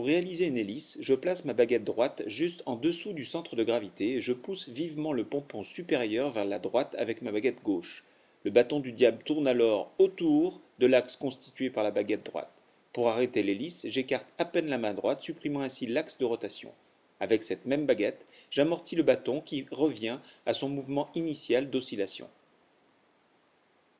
Pour réaliser une hélice, je place ma baguette droite juste en dessous du centre de gravité et je pousse vivement le pompon supérieur vers la droite avec ma baguette gauche. Le bâton du diable tourne alors autour de l'axe constitué par la baguette droite. Pour arrêter l'hélice, j'écarte à peine la main droite, supprimant ainsi l'axe de rotation. Avec cette même baguette, j'amortis le bâton qui revient à son mouvement initial d'oscillation.